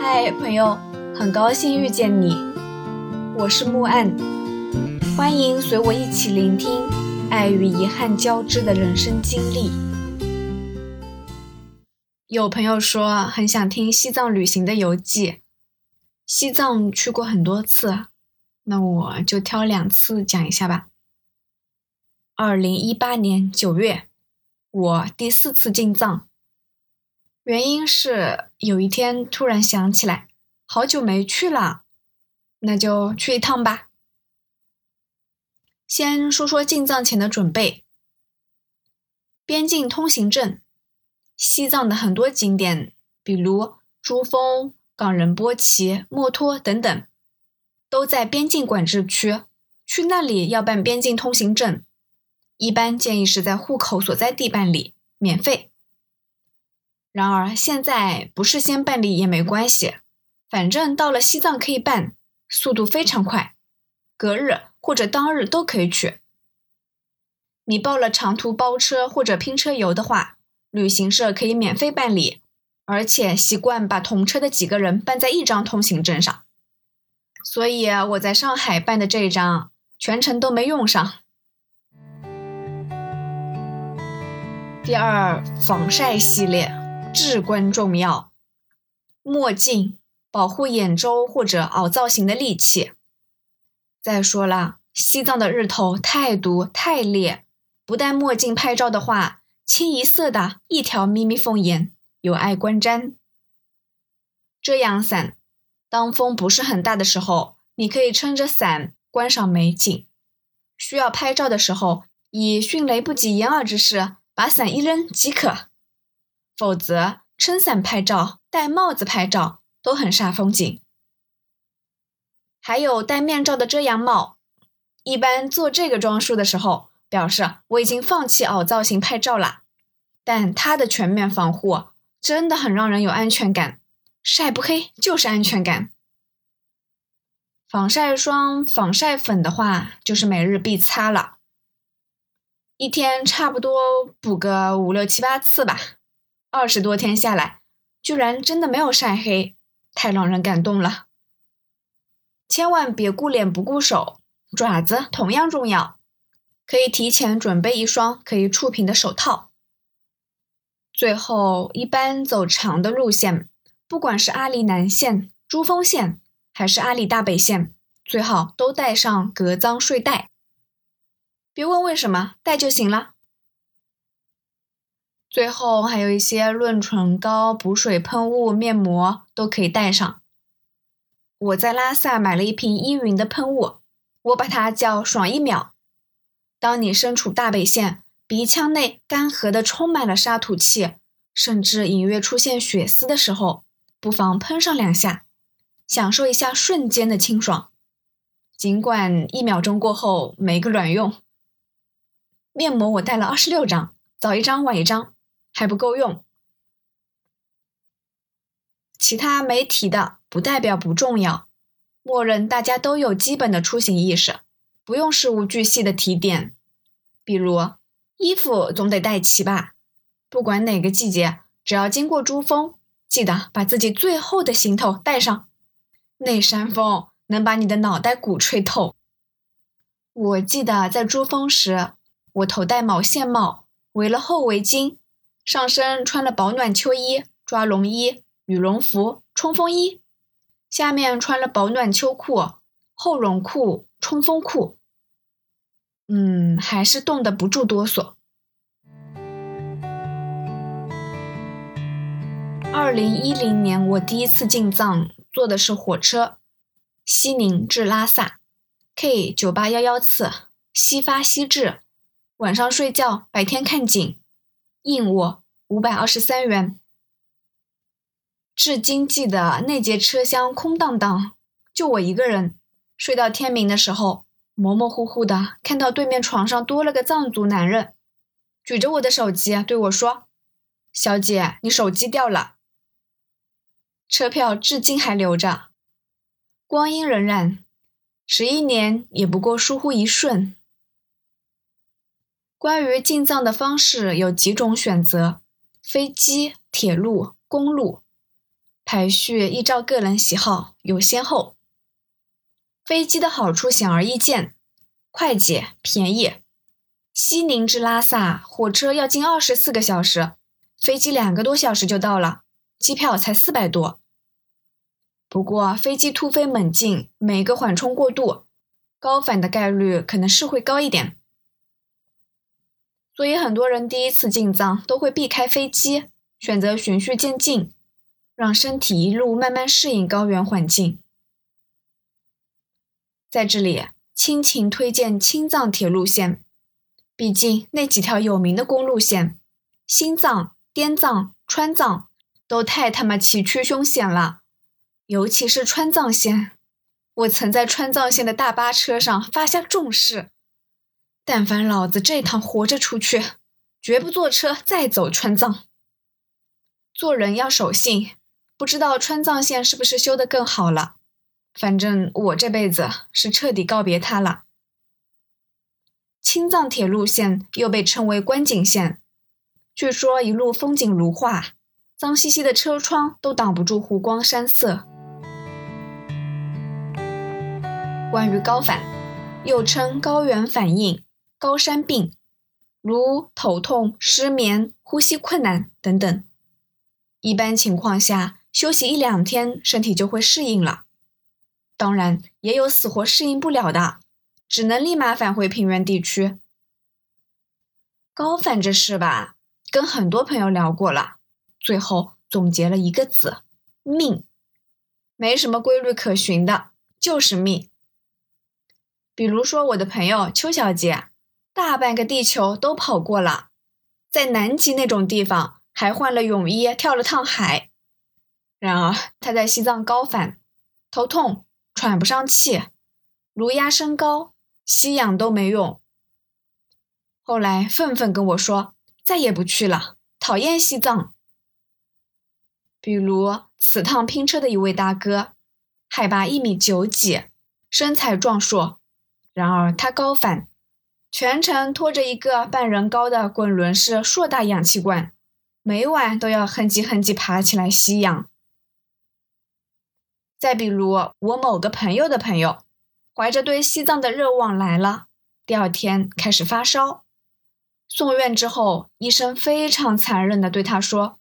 嗨，朋友，很高兴遇见你，我是木岸，欢迎随我一起聆听爱与遗憾交织的人生经历。有朋友说很想听西藏旅行的游记，西藏去过很多次，那我就挑两次讲一下吧。二零一八年九月，我第四次进藏。原因是有一天突然想起来，好久没去了，那就去一趟吧。先说说进藏前的准备。边境通行证，西藏的很多景点，比如珠峰、冈仁波齐、墨脱等等，都在边境管制区。去那里要办边境通行证，一般建议是在户口所在地办理，免费。然而现在不事先办理也没关系，反正到了西藏可以办，速度非常快，隔日或者当日都可以去。你报了长途包车或者拼车游的话，旅行社可以免费办理，而且习惯把同车的几个人办在一张通行证上。所以我在上海办的这一张全程都没用上。第二，防晒系列。至关重要。墨镜保护眼周或者凹造型的利器。再说了，西藏的日头太毒太烈，不戴墨镜拍照的话，清一色的一条咪咪缝眼，有碍观瞻。遮阳伞，当风不是很大的时候，你可以撑着伞观赏美景；需要拍照的时候，以迅雷不及掩耳之势把伞一扔即可。否则，撑伞拍照、戴帽子拍照都很煞风景。还有戴面罩的遮阳帽，一般做这个装束的时候，表示我已经放弃凹造型拍照了。但它的全面防护真的很让人有安全感，晒不黑就是安全感。防晒霜、防晒粉的话，就是每日必擦了，一天差不多补个五六七八次吧。二十多天下来，居然真的没有晒黑，太让人感动了。千万别顾脸不顾手，爪子同样重要，可以提前准备一双可以触屏的手套。最后，一般走长的路线，不管是阿里南线、珠峰线，还是阿里大北线，最好都带上隔脏睡袋。别问为什么，带就行了。最后还有一些润唇膏、补水喷雾、面膜都可以带上。我在拉萨买了一瓶依云的喷雾，我把它叫“爽一秒”。当你身处大北线，鼻腔内干涸的充满了沙土气，甚至隐约出现血丝的时候，不妨喷上两下，享受一下瞬间的清爽。尽管一秒钟过后没个卵用。面膜我带了二十六张，早一张晚一张。还不够用，其他没提的不代表不重要，默认大家都有基本的出行意识，不用事无巨细的提点。比如衣服总得带齐吧，不管哪个季节，只要经过珠峰，记得把自己最厚的行头带上，那山风能把你的脑袋骨吹透。我记得在珠峰时，我头戴毛线帽，围了厚围巾。上身穿了保暖秋衣、抓绒衣、羽绒服、冲锋衣，下面穿了保暖秋裤、厚绒裤、冲锋裤。嗯，还是冻得不住哆嗦。二零一零年我第一次进藏，坐的是火车，西宁至拉萨，K 九八幺幺次，西发西至，晚上睡觉，白天看景。应我五百二十三元。至今记得那节车厢空荡荡，就我一个人。睡到天明的时候，模模糊糊的看到对面床上多了个藏族男人，举着我的手机对我说：“小姐，你手机掉了。”车票至今还留着。光阴荏苒，十一年也不过疏忽一瞬。关于进藏的方式有几种选择：飞机、铁路、公路。排序依照个人喜好有先后。飞机的好处显而易见，快捷便宜。西宁至拉萨火车要近二十四个小时，飞机两个多小时就到了，机票才四百多。不过飞机突飞猛进，每个缓冲过渡，高反的概率可能是会高一点。所以很多人第一次进藏都会避开飞机，选择循序渐进，让身体一路慢慢适应高原环境。在这里，亲情推荐青藏铁路线，毕竟那几条有名的公路线，新藏、滇藏、川藏都太他妈崎岖凶险了，尤其是川藏线，我曾在川藏线的大巴车上发下重誓。但凡老子这趟活着出去，绝不坐车再走川藏。做人要守信，不知道川藏线是不是修得更好了。反正我这辈子是彻底告别它了。青藏铁路线又被称为观景线，据说一路风景如画，脏兮兮的车窗都挡不住湖光山色。关于高反，又称高原反应。高山病，如头痛、失眠、呼吸困难等等，一般情况下休息一两天，身体就会适应了。当然，也有死活适应不了的，只能立马返回平原地区。高反这事吧，跟很多朋友聊过了，最后总结了一个字：命。没什么规律可循的，就是命。比如说我的朋友邱小姐。大半个地球都跑过了，在南极那种地方还换了泳衣跳了趟海。然而他在西藏高反，头痛、喘不上气、颅压升高，吸氧都没用。后来愤愤跟我说再也不去了，讨厌西藏。比如此趟拼车的一位大哥，海拔一米九几，身材壮硕，然而他高反。全程拖着一个半人高的滚轮式硕大氧气罐，每晚都要哼唧哼唧爬起来吸氧。再比如我某个朋友的朋友，怀着对西藏的热望来了，第二天开始发烧，送院之后，医生非常残忍地对他说：“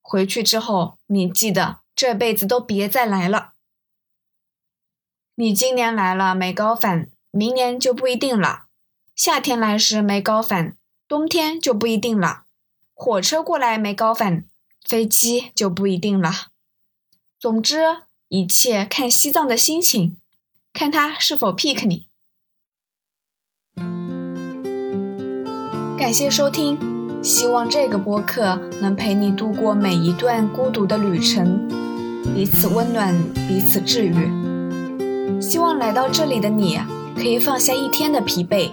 回去之后，你记得这辈子都别再来了。你今年来了没高反，明年就不一定了。”夏天来时没高反，冬天就不一定了。火车过来没高反，飞机就不一定了。总之，一切看西藏的心情，看他是否 pick 你。感谢收听，希望这个播客能陪你度过每一段孤独的旅程，彼此温暖，彼此治愈。希望来到这里的你，可以放下一天的疲惫。